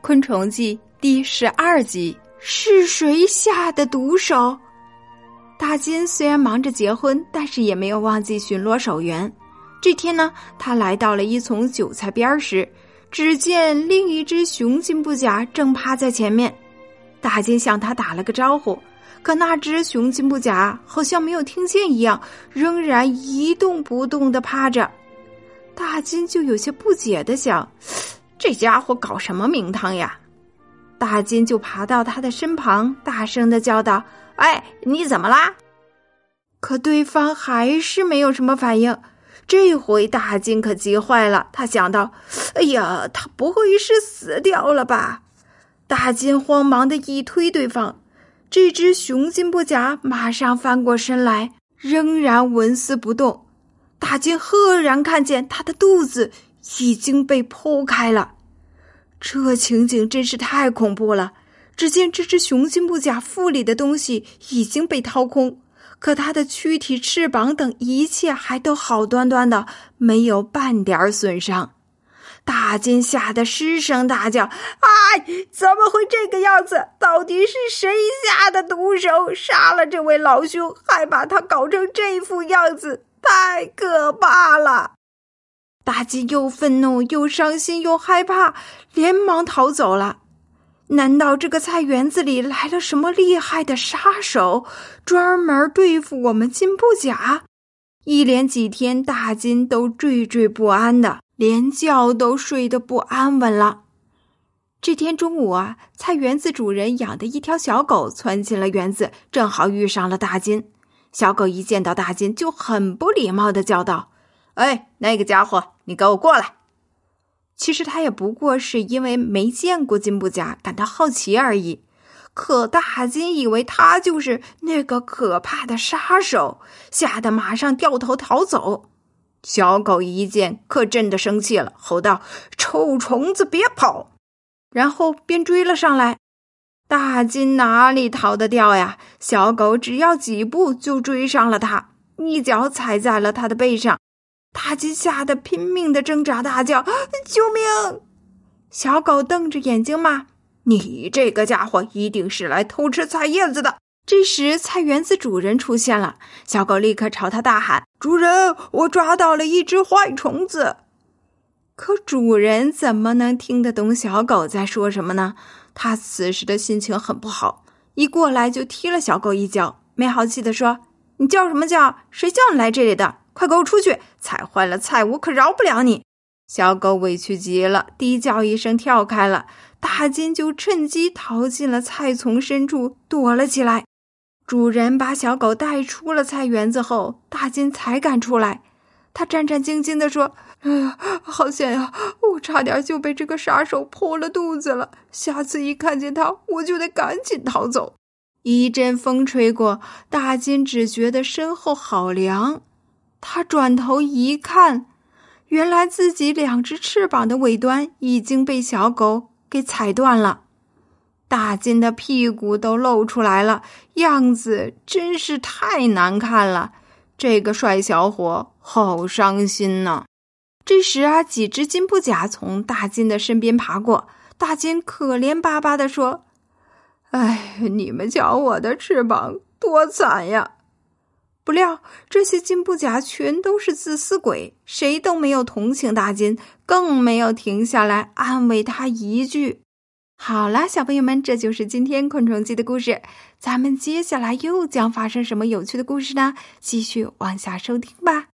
昆虫记》第十二集：是谁下的毒手？大金虽然忙着结婚，但是也没有忘记巡逻守园。这天呢，他来到了一丛韭菜边时，只见另一只雄金不甲正趴在前面。大金向他打了个招呼，可那只雄金不甲好像没有听见一样，仍然一动不动的趴着。大金就有些不解的想。这家伙搞什么名堂呀？大金就爬到他的身旁，大声的叫道：“哎，你怎么啦？”可对方还是没有什么反应。这回大金可急坏了，他想到：“哎呀，他不会是死掉了吧？”大金慌忙的一推对方，这只雄金不甲马上翻过身来，仍然纹丝不动。大金赫然看见他的肚子。已经被剖开了，这情景真是太恐怖了。只见这只雄心不甲腹里的东西已经被掏空，可它的躯体、翅膀等一切还都好端端的，没有半点损伤。大金吓得失声大叫：“哎，怎么会这个样子？到底是谁下的毒手，杀了这位老兄，还把他搞成这副样子？太可怕了！”大金又愤怒又伤心又害怕，连忙逃走了。难道这个菜园子里来了什么厉害的杀手，专门对付我们金不甲？一连几天，大金都惴惴不安的，连觉都睡得不安稳了。这天中午啊，菜园子主人养的一条小狗窜进了园子，正好遇上了大金。小狗一见到大金，就很不礼貌的叫道。哎，那个家伙，你给我过来！其实他也不过是因为没见过金不甲，感到好奇而已。可大金以为他就是那个可怕的杀手，吓得马上掉头逃走。小狗一见，可真的生气了，吼道：“臭虫子，别跑！”然后便追了上来。大金哪里逃得掉呀？小狗只要几步就追上了他，一脚踩在了他的背上。大金吓得拼命的挣扎，大叫：“救命！”小狗瞪着眼睛骂：“你这个家伙一定是来偷吃菜叶子的！”这时，菜园子主人出现了，小狗立刻朝他大喊：“主人，我抓到了一只坏虫子！”可主人怎么能听得懂小狗在说什么呢？他此时的心情很不好，一过来就踢了小狗一脚，没好气的说：“你叫什么叫？谁叫你来这里的？”快给我出去！踩坏了菜，我可饶不了你！小狗委屈极了，低叫一声跳开了。大金就趁机逃进了菜丛深处，躲了起来。主人把小狗带出了菜园子后，大金才敢出来。他战战兢兢地说：“哎呀，好险呀！我差点就被这个杀手剖了肚子了。下次一看见他，我就得赶紧逃走。”一阵风吹过，大金只觉得身后好凉。他转头一看，原来自己两只翅膀的尾端已经被小狗给踩断了，大金的屁股都露出来了，样子真是太难看了。这个帅小伙好伤心呐！这时啊，几只金不甲从大金的身边爬过，大金可怜巴巴的说：“哎，你们瞧我的翅膀多惨呀！”不料，这些金布甲全都是自私鬼，谁都没有同情大金，更没有停下来安慰他一句。好啦，小朋友们，这就是今天昆虫记的故事。咱们接下来又将发生什么有趣的故事呢？继续往下收听吧。